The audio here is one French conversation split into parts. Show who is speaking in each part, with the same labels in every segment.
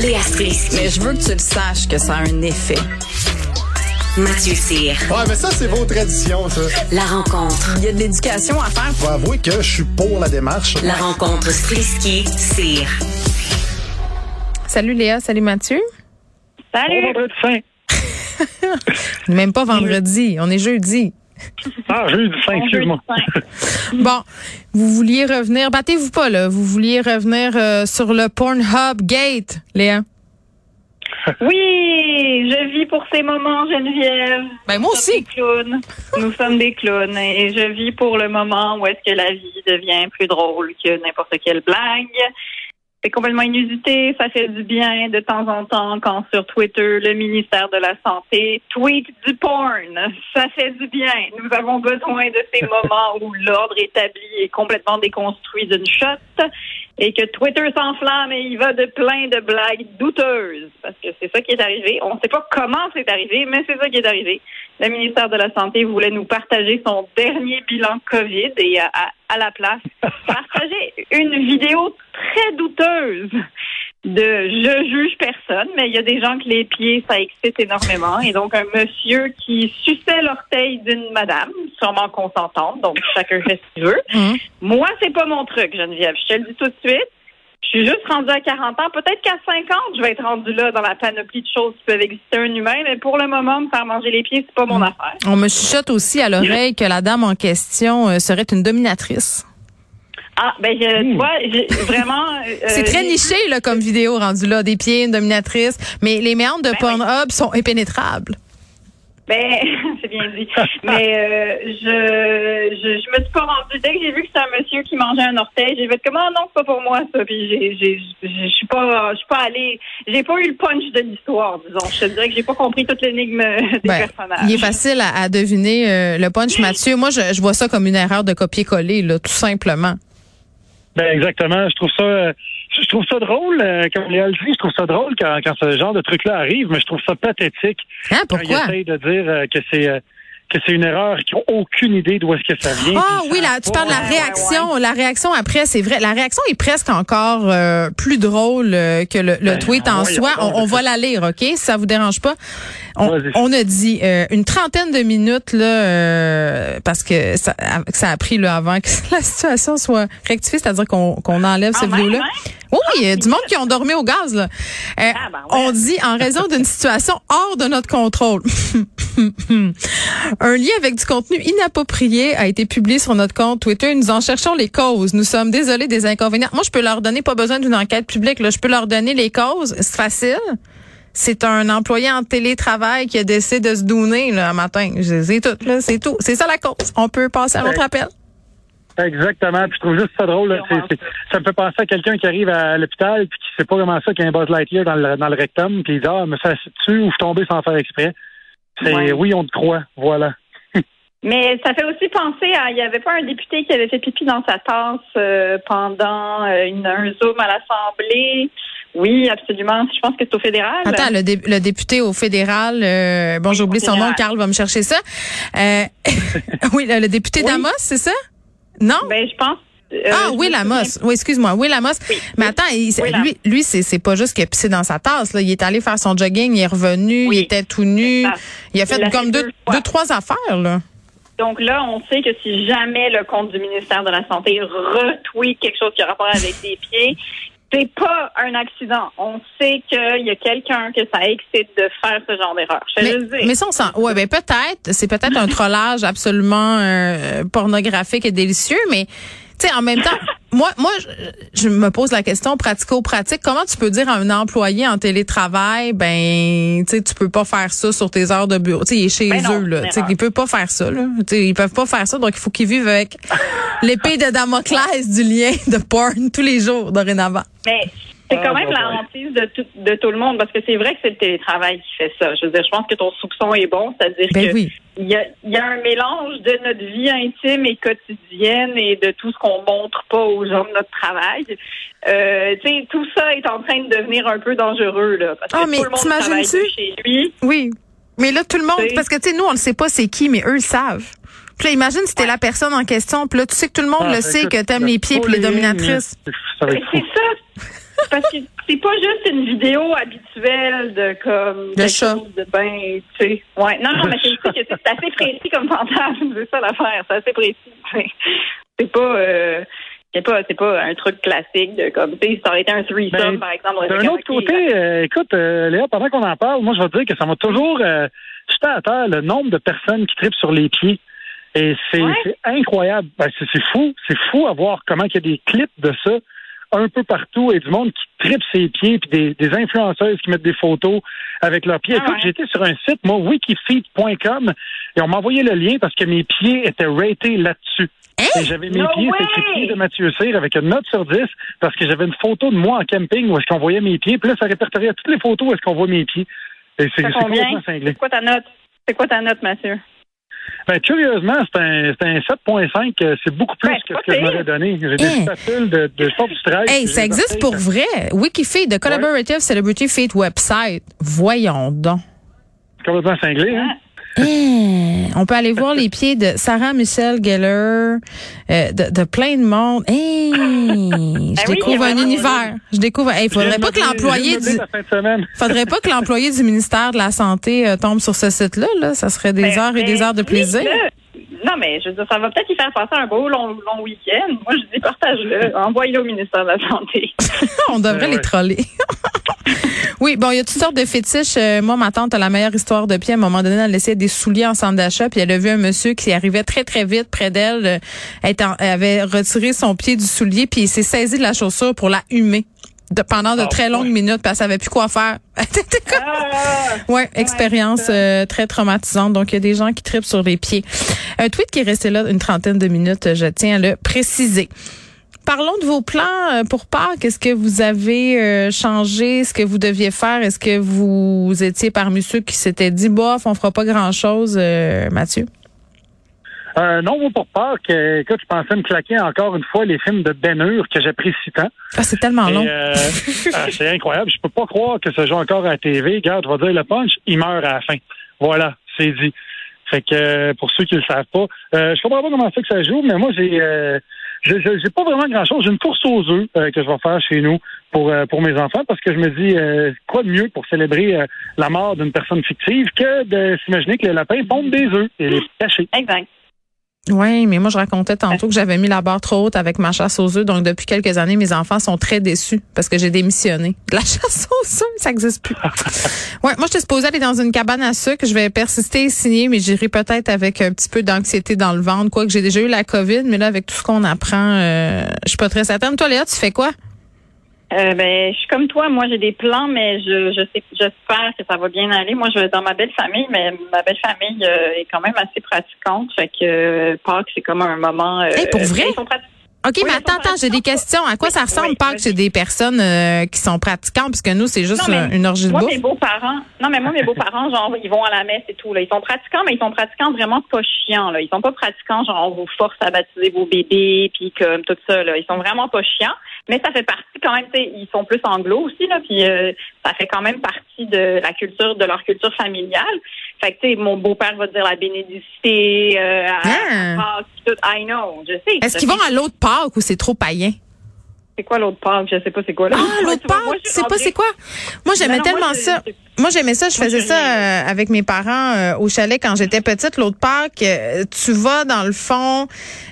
Speaker 1: Léa Strisky.
Speaker 2: Mais je veux que tu le saches que ça a un effet.
Speaker 1: Mathieu Cyr.
Speaker 3: Ouais, mais ça, c'est vos traditions, ça.
Speaker 1: La rencontre.
Speaker 2: Il y a de l'éducation à faire.
Speaker 3: Faut avouer que je suis pour la démarche.
Speaker 1: La rencontre Strisky-Cyr.
Speaker 4: Salut Léa, salut Mathieu.
Speaker 5: Salut.
Speaker 3: vendredi fin.
Speaker 4: Même pas vendredi, on est jeudi.
Speaker 3: Ah, jeudi fin, excuse-moi.
Speaker 4: Bon, vous vouliez revenir, battez-vous pas là, vous vouliez revenir euh, sur le Pornhub Gate, Léa.
Speaker 5: Oui, je vis pour ces moments, Geneviève.
Speaker 4: Ben moi
Speaker 5: Nous sommes
Speaker 4: aussi.
Speaker 5: des clowns. Nous sommes des clowns et je vis pour le moment où est-ce que la vie devient plus drôle que n'importe quelle blague. C'est complètement inusité, ça fait du bien de temps en temps quand sur Twitter, le ministère de la Santé tweet du porn. Ça fait du bien. Nous avons besoin de ces moments où l'ordre établi est complètement déconstruit d'une shot et que Twitter s'enflamme et il va de plein de blagues douteuses. Parce que c'est ça qui est arrivé. On ne sait pas comment c'est arrivé, mais c'est ça qui est arrivé. Le ministère de la Santé voulait nous partager son dernier bilan COVID et à- à la place, partager une vidéo très douteuse de je juge personne, mais il y a des gens que les pieds, ça excite énormément. Et donc, un monsieur qui suçait l'orteil d'une madame, sûrement consentante, donc chacun fait ce qu'il veut.
Speaker 4: Mhm.
Speaker 5: Moi, c'est pas mon truc, Geneviève. Je te le dis tout de suite. Je suis juste rendue à 40 ans. Peut-être qu'à 50, je vais être rendue là dans la panoplie de choses qui peuvent exister un humain, mais pour le moment, me faire manger les pieds, c'est pas mon affaire.
Speaker 4: On me chuchote aussi à l'oreille que la dame en question euh, serait une dominatrice.
Speaker 5: Ah, ben, je, tu vois, j'ai vraiment. euh,
Speaker 4: C'est très
Speaker 5: j'ai-
Speaker 4: niché là, comme vidéo rendu là, des pieds, une dominatrice, mais les méandres de
Speaker 5: Ben
Speaker 4: Pornhub sont impénétrables.
Speaker 5: Ben, c'est bien dit. Mais euh, je, je je me suis pas rendue. Dès que j'ai vu que c'était un monsieur qui mangeait un orteil, j'ai fait comme ah non, c'est pas pour moi ça. Puis j'ai j'ai je suis pas je suis pas allée. J'ai pas eu le punch de l'histoire, disons. Je te dirais que j'ai pas compris toute l'énigme des
Speaker 4: Ben,
Speaker 5: personnages.
Speaker 4: il est facile à, à deviner euh, le punch, Mathieu. Moi, je, je vois ça comme une erreur de copier-coller, là, tout simplement.
Speaker 6: Ben exactement. Je trouve ça, euh, je trouve ça drôle. euh, comme Léa le dit, je trouve ça drôle quand, quand ce genre de truc-là arrive, mais je trouve ça pathétique
Speaker 4: Hein,
Speaker 6: quand
Speaker 4: pourquoi?
Speaker 6: ils essayent de dire euh, que c'est euh, que c'est une erreur, qu'ils n'ont aucune idée d'où est-ce que ça vient.
Speaker 4: Ah
Speaker 6: ils
Speaker 4: oui, là, tu parles de la
Speaker 5: Ouais, ouais,
Speaker 4: réaction. La réaction après, c'est vrai. La réaction est presque encore euh, plus drôle euh, que le, le
Speaker 6: Ben,
Speaker 4: tweet en
Speaker 6: voyons
Speaker 4: soi. On, on va la lire, OK? Si ça vous dérange pas. On, a dit euh, une trentaine de minutes là, euh, parce que ça, que ça a pris là, avant que la situation soit rectifiée, c'est-à-dire qu'on qu'on enlève
Speaker 5: Ah,
Speaker 4: cette
Speaker 5: même,
Speaker 4: vidéo-là.
Speaker 5: hein?
Speaker 4: Oui, oui, il y a du monde qui ont dormi au gaz. Là. Euh,
Speaker 5: Ah, ben ouais.
Speaker 4: On dit en raison d'une situation hors de notre contrôle. Un lien avec du contenu inapproprié a été publié sur notre compte Twitter. Nous en cherchons les causes. Nous sommes désolés des inconvénients. Moi, je peux leur donner, pas besoin d'une enquête publique. Là. Je peux leur donner les causes. C'est facile. C'est un employé en télétravail qui a décidé de se donner un matin. C'est tout. là. C'est tout. C'est ça la cause. On peut passer à notre appel.
Speaker 6: Exactement. Puis je trouve juste ça drôle. là. Ça me fait penser à quelqu'un qui arrive à l'hôpital puis qui sait pas comment ça qu'il y a un Buzz Lightyear dans le, dans le rectum puis il dit ah me fait dessus ou je suis tombé sans faire exprès? C'est
Speaker 5: Ouais.
Speaker 6: oui on te croit. Voilà.
Speaker 5: Mais ça fait aussi penser à, il y avait pas un député qui avait fait pipi dans sa tasse euh, pendant euh, une, un zoom à l'Assemblée. Oui, absolument. Je pense que c'est au fédéral.
Speaker 4: Attends, le, dé- le député au fédéral, euh, bon, j'ai oublié son nom. Carl va me chercher ça. Euh, oui, le, le député
Speaker 5: Oui.
Speaker 4: d'Amos, c'est ça? Non?
Speaker 5: Ben, je pense. euh,
Speaker 4: ah, oui, Lamos. Oui, excuse-moi. Oui, Lamos. Mais attends, il- lui, lui c'est, pas juste qu'il a pissé dans sa tasse. Là. Il est allé faire son jogging, il est revenu, il était tout nu. Il a fait
Speaker 5: Il
Speaker 4: comme deux,
Speaker 5: deux,
Speaker 4: trois affaires. Là.
Speaker 5: Donc là, on sait que si jamais le compte du ministère de la Santé retweet quelque chose qui a rapport avec des pieds, c'est pas un accident. On sait qu'il y a quelqu'un que ça excite de faire ce genre d'erreur.
Speaker 4: Mais,
Speaker 5: le dis.
Speaker 4: mais ça, on sent. Ouais, ben peut-être. C'est peut-être un trollage absolument euh, pornographique et délicieux, mais tu sais, en même temps, moi, moi, je, je me pose la question pratico-pratique. Comment tu peux dire à un employé en télétravail, ben, tu sais, tu peux pas faire ça sur tes heures de bureau? Tu sais, il est chez
Speaker 5: Ben non,
Speaker 4: eux, là. Tu sais, il peut pas faire ça, là. Tu sais, ils peuvent pas faire ça, donc il faut qu'ils vivent avec l'épée de Damoclès du lien de porn tous les jours, dorénavant.
Speaker 5: Mais c'est
Speaker 6: Ah,
Speaker 5: quand même
Speaker 6: bah,
Speaker 5: la hantise de tout, de tout le monde parce que c'est vrai que c'est le télétravail qui fait ça. Je veux dire, je pense que ton soupçon est bon, c'est-à-dire
Speaker 4: Ben
Speaker 5: que
Speaker 4: oui.
Speaker 5: Il y a, il y a un mélange de notre vie intime et quotidienne et de tout ce qu'on montre pas aux gens de notre travail. Euh, tu sais, tout ça est en train de devenir un peu dangereux là, parce
Speaker 4: Ah,
Speaker 5: que
Speaker 4: mais
Speaker 5: tout le monde travaille chez lui.
Speaker 4: Oui. Mais là, tout le monde, parce que tu sais, nous, on le sait pas c'est qui, mais eux le savent. Puis là, imagine si t'es la personne en question, puis là, tu sais que tout le monde
Speaker 6: Ah,
Speaker 4: le sait
Speaker 6: écoute,
Speaker 4: que t'aimes
Speaker 6: le
Speaker 4: les pieds puis les dominatrices.
Speaker 5: C'est ça. Parce que c'est pas juste une vidéo habituelle de comme quelque
Speaker 4: chat.
Speaker 5: de ben, tu sais. Ouais. Non, non, mais c'est aussi que c'est assez précis comme fantasme, c'est ça l'affaire, c'est assez précis. C'est pas euh, c'est pas c'est pas un truc classique de comme tu sais, ça aurait été un threesome
Speaker 6: Ben,
Speaker 5: par exemple.
Speaker 6: D'un autre côté, euh, écoute, euh, Léa, pendant qu'on en parle, moi, je vais te dire que ça m'a toujours euh, jeté à terre le nombre de personnes qui tripent sur les pieds. Et c'est
Speaker 5: Ouais.
Speaker 6: c'est incroyable. Ben, c'est c'est fou. C'est fou à voir comment il y a des clips de ça un peu partout et du monde qui tripe ses pieds, puis des, des influenceuses qui mettent des photos avec leurs pieds.
Speaker 5: Ah
Speaker 6: Écoute,
Speaker 5: ouais.
Speaker 6: j'étais sur un site, moi, wikifeet.com, et on m'a envoyé le lien parce que mes pieds étaient ratés là-dessus. Et j'avais mes
Speaker 5: No
Speaker 6: pieds,
Speaker 5: way!
Speaker 6: écrit pieds de Mathieu Cyr avec une note sur 10 parce que j'avais une photo de moi en camping où est-ce qu'on voyait mes pieds. Puis là, ça répertoriait toutes les photos où est-ce qu'on voit mes pieds. Et c'est complètement cinglé.
Speaker 5: C'est quoi ta note? C'est quoi ta note, Mathieu?
Speaker 6: Ben, curieusement, c'est un, c'est un 7.5. euh, C'est beaucoup plus
Speaker 5: Ben,
Speaker 6: que ce que je m'aurais donné. J'ai des
Speaker 4: Hein?
Speaker 6: statules de, de sport du strike.
Speaker 4: Hey,
Speaker 6: J'ai
Speaker 4: ça
Speaker 6: des
Speaker 4: existe pour
Speaker 6: de-
Speaker 4: vrai. WikiFeed, de Collaborative Celebrity Feed Website. Voyons donc.
Speaker 6: C'est complètement cinglé, hein?
Speaker 4: On peut aller voir les pieds de Sarah Michelle Geller, euh, de, de plein de monde. Hey, je
Speaker 5: Ben oui,
Speaker 4: découvre un univers. Je découvre. Hey, faudrait pas que l'employé du, faudrait pas que l'employé du ministère de la santé euh, tombe sur ce site-là. Là, ça serait des
Speaker 5: Ben,
Speaker 4: heures et
Speaker 5: ben,
Speaker 4: des heures de plaisir.
Speaker 5: Non, mais je veux dire, ça va peut-être y faire passer un beau long, long week-end. Moi, je dis partage-le. Envoie-le au ministère de la Santé.
Speaker 4: On devrait
Speaker 6: Ben
Speaker 4: les troller. oui, bon, il y a toutes sortes de fétiches. Euh, moi, ma tante a la meilleure histoire de pied. À un moment donné, elle laissait des souliers en centre d'achat, puis elle a vu un monsieur qui arrivait très, très vite près d'elle. Euh, Elle, elle avait retiré son pied du soulier, puis il s'est saisi de la chaussure pour la humer. De, pendant de
Speaker 6: Ah,
Speaker 4: très longues minutes, puis elle savait plus quoi faire. Comme-
Speaker 5: Ah!
Speaker 4: Ouais, expérience euh, très traumatisante. Donc, il y a des gens qui tripent sur les pieds. Un tweet qui est resté là une trentaine de minutes, je tiens à le préciser. Parlons de vos plans euh, pour Pâques. Est-ce que vous avez euh, changé ce que vous deviez faire? Est-ce que vous étiez parmi ceux qui s'étaient dit, bof, on fera pas grand-chose, euh, Mathieu?
Speaker 6: Euh, non, moi, pour peur que, écoute, je pensais me claquer encore une fois les films de Ben Hur que j'apprécie tant.
Speaker 4: Ah, c'est tellement
Speaker 6: Et,
Speaker 4: long.
Speaker 6: euh, ah, c'est incroyable. Je peux pas croire que ça joue encore à la TV. Regarde, je vais dire le punch, il meurt à la fin. Voilà, c'est dit. Fait que euh, pour ceux qui le savent pas, euh, je comprends pas comment ça que ça joue, mais moi j'ai euh, j'ai pas vraiment grand chose. J'ai une course aux œufs euh, que je vais faire chez nous pour euh, pour mes enfants parce que je me dis euh, quoi de mieux pour célébrer euh, la mort d'une personne fictive que de s'imaginer que le lapin pompe des œufs et les cacher.
Speaker 5: Exact.
Speaker 4: Oui, mais moi, je racontais tantôt que j'avais mis la barre trop haute avec ma chasse aux œufs. Donc, depuis quelques années, mes enfants sont très déçus parce que j'ai démissionné. De La chasse aux œufs, ça n'existe plus. ouais, moi, je suis supposée aller dans une cabane à sucre. Je vais persister et signer, mais j'irai peut-être avec un petit peu d'anxiété dans le ventre. Quoique j'ai déjà eu la COVID, mais là, avec tout ce qu'on apprend, euh, je suis pas très certaine. Toi, Léa, tu fais quoi?
Speaker 5: Euh, ben, je suis comme toi. Moi, j'ai des plans, mais je, je sais, j'espère que ça va bien aller. Moi, je vais dans ma belle famille, mais ma belle famille euh, est quand même assez pratiquante. Fait que euh, Pâques, c'est comme un moment. Euh,
Speaker 4: Hey, pour vrai?
Speaker 5: ils sont
Speaker 4: OK,
Speaker 5: Oui,
Speaker 4: mais attends, attends, j'ai des questions. À quoi ça ressemble, Pâques,
Speaker 5: vas-y.
Speaker 4: chez des personnes euh, qui sont pratiquantes? Puisque nous, c'est juste
Speaker 5: Non, mais
Speaker 4: une orgie de
Speaker 5: Moi,
Speaker 4: bouffe.
Speaker 5: mes beaux-parents, non, mais moi, mes beaux-parents, genre, ils vont à la messe et tout, là. Ils sont pratiquants, mais ils sont pratiquants vraiment pas chiants, là. Ils sont pas pratiquants, genre, on vous force à baptiser vos bébés, puis comme tout ça, là. Ils sont vraiment pas chiants. Mais ça fait partie quand même, tu sais, ils sont plus anglo aussi, là, puis euh, ça fait quand même partie de la culture, de leur culture familiale. Fait que, tu sais, mon beau-père va dire la bénédicité, euh, à,
Speaker 4: Ah.
Speaker 5: à Pâques, tout. I know, je sais.
Speaker 4: Est-ce qu'ils vont à l'autre Pâques ou c'est trop païen?
Speaker 5: C'est quoi l'autre Pâques? Je sais pas c'est quoi. Là.
Speaker 4: Ah, l'autre Pâques,
Speaker 5: je
Speaker 4: tu sais pas c'est quoi? Moi, j'aimais
Speaker 5: Non, non, moi,
Speaker 4: tellement ça. Moi, j'aimais ça. Je
Speaker 5: Moi,
Speaker 4: faisais ça euh, avec mes parents euh, au chalet quand j'étais petite. L'autre Pâques, euh, tu vas dans le fond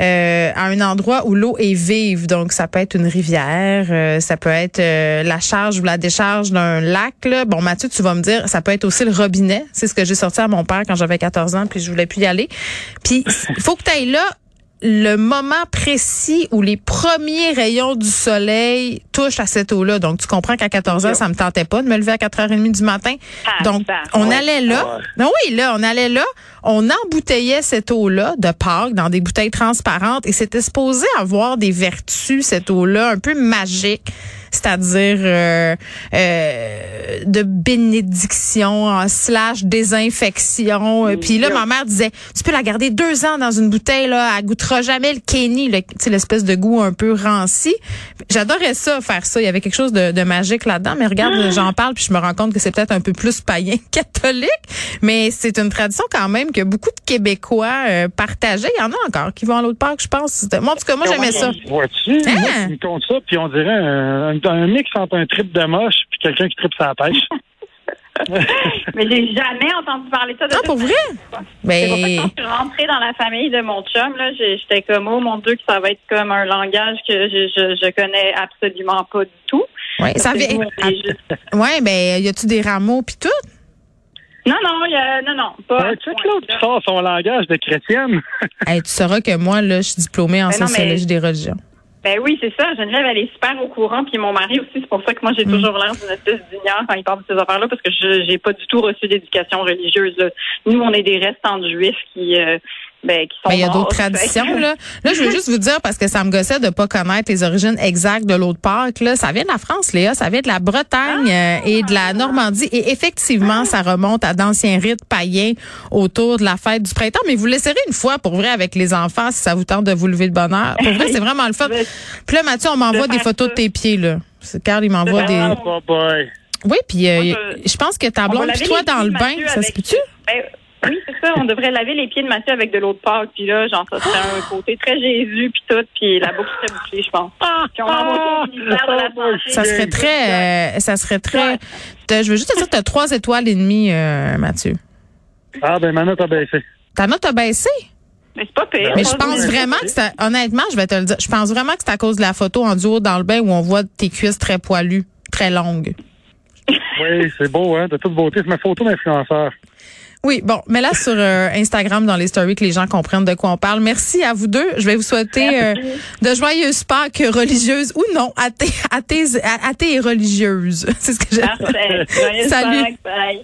Speaker 4: euh, à un endroit où l'eau est vive. Donc, ça peut être une rivière, euh, ça peut être euh, la charge ou la décharge d'un lac. Là. Bon, Mathieu, tu vas me dire, ça peut être aussi le robinet. C'est ce que j'ai sorti à mon père quand j'avais 14 ans, puis je voulais plus y aller. Puis, il faut que tu ailles là le moment précis où les premiers rayons du soleil touchent à cette eau-là. Donc, tu comprends qu'à 14 ans, ça me tentait pas de me lever à 4h30 du matin.
Speaker 5: Ah,
Speaker 4: Donc, on allait là. Non, oui, là, on allait là. On embouteillait cette eau-là de Pâques dans des bouteilles transparentes et c'était supposé avoir des vertus, cette eau-là, un peu magique. C'est-à-dire euh, euh, de bénédiction en slash désinfection. Euh, Puis là, ma mère disait, tu peux la garder deux ans dans une bouteille, là, elle goûtera jamais le Kenny, le- tu sais, l'espèce de goût un peu ranci. J'adorais ça, faire ça. Il y avait quelque chose de, de magique là-dedans. Mais regarde, j'en parle, puis je me rends compte que c'est peut-être un peu plus païen que catholique. Mais c'est une tradition quand même que beaucoup de Québécois euh, partageaient. Il y en a encore qui vont à l'autre parc, je pense. Moi, en tout cas, moi, j'aimais ça.
Speaker 6: Vois-tu?
Speaker 4: Hein?
Speaker 6: Moi, tu me comptes ça, puis on dirait un, un- un mix entre un trip de moche puis quelqu'un qui tripe sa pêche.
Speaker 5: Mais j'ai jamais entendu parler de ça. De
Speaker 4: Ah,
Speaker 5: toute
Speaker 4: pour vrai?
Speaker 5: façon. C'est pour ça que
Speaker 4: Mais
Speaker 5: quand je suis rentrée dans la famille de mon chum, là, j'étais comme, oh mon Dieu, que ça va être comme un langage que je, je, je connais absolument pas du tout.
Speaker 4: ouais, ça vient.
Speaker 5: juste-
Speaker 4: Ouais, ben y a-tu des rameaux puis tout?
Speaker 5: Non, non, il y a, non, non, pas. à
Speaker 6: Ouais, tu sais que l'autre qui sort son langage de chrétienne.
Speaker 4: Hey, tu sauras que moi là, je suis diplômée en
Speaker 5: Ben
Speaker 4: sociologie
Speaker 5: mais-
Speaker 4: des religions.
Speaker 5: Ben oui, c'est ça. Geneviève, elle est super au courant. Puis mon mari aussi, c'est pour ça que moi, j'ai
Speaker 4: Mm.
Speaker 5: toujours l'air d'une espèce d'ignore quand il parle de ces affaires-là, parce que je j'ai pas du tout reçu d'éducation religieuse. là. Nous, on est des restants de juifs qui, euh, ben, qui sont
Speaker 4: Mais il y a d'autres traditions là. Là, je veux juste vous dire parce que ça me gossait de pas connaître les origines exactes de l'autre Pâques là, ça vient de la France Léa, ça vient de la Bretagne euh, et de la Normandie et effectivement, ça remonte à d'anciens rites païens autour de la fête du printemps, mais vous laisserez une fois pour vrai avec les enfants si ça vous tente de vous lever de bonheur. Pour vrai, c'est vraiment le fun. Puis là Mathieu, on m'envoie
Speaker 5: de
Speaker 4: des photos de tes pieds là. Carl, il m'envoie
Speaker 5: De
Speaker 4: des
Speaker 6: Oh.
Speaker 4: Oui, puis euh,
Speaker 5: je-
Speaker 4: pense que ta blonde puis toi dans le
Speaker 5: de
Speaker 4: bain, ça se peut-tu?
Speaker 5: Ben, oui, c'est ça. On devrait laver les pieds de Mathieu avec de l'eau de Pâques. Puis là, genre, ça serait un côté très Jésus, puis tout. Puis la boucle serait bouclée, je pense. Puis on ministère de la.
Speaker 4: Ça serait très, euh, ça serait très. T'as- Je veux juste te dire que tu as trois étoiles et demie, euh, Mathieu.
Speaker 6: Ah, ben, ma note a baissé.
Speaker 4: Ta note a baissé?
Speaker 5: Mais c'est pas pire.
Speaker 4: Mais je pense vraiment que c'est, honnêtement, je vais te le dire, je pense vraiment que c'est à cause de la photo en duo dans le bain où on voit tes cuisses très poilues, très longues.
Speaker 6: Oui, c'est beau, hein, de toute beauté. C'est ma photo d'influenceur.
Speaker 4: Oui, bon, mais là sur euh, Instagram dans les stories que les gens comprennent de quoi on parle. Merci à vous deux. Je vais vous souhaiter euh, de joyeuses Pâques religieuses ou non, athées, athées, athées et religieuses. C'est ce que j'ai.
Speaker 5: Parfait. Joyeux
Speaker 4: Salut.
Speaker 5: Pâques. Bye.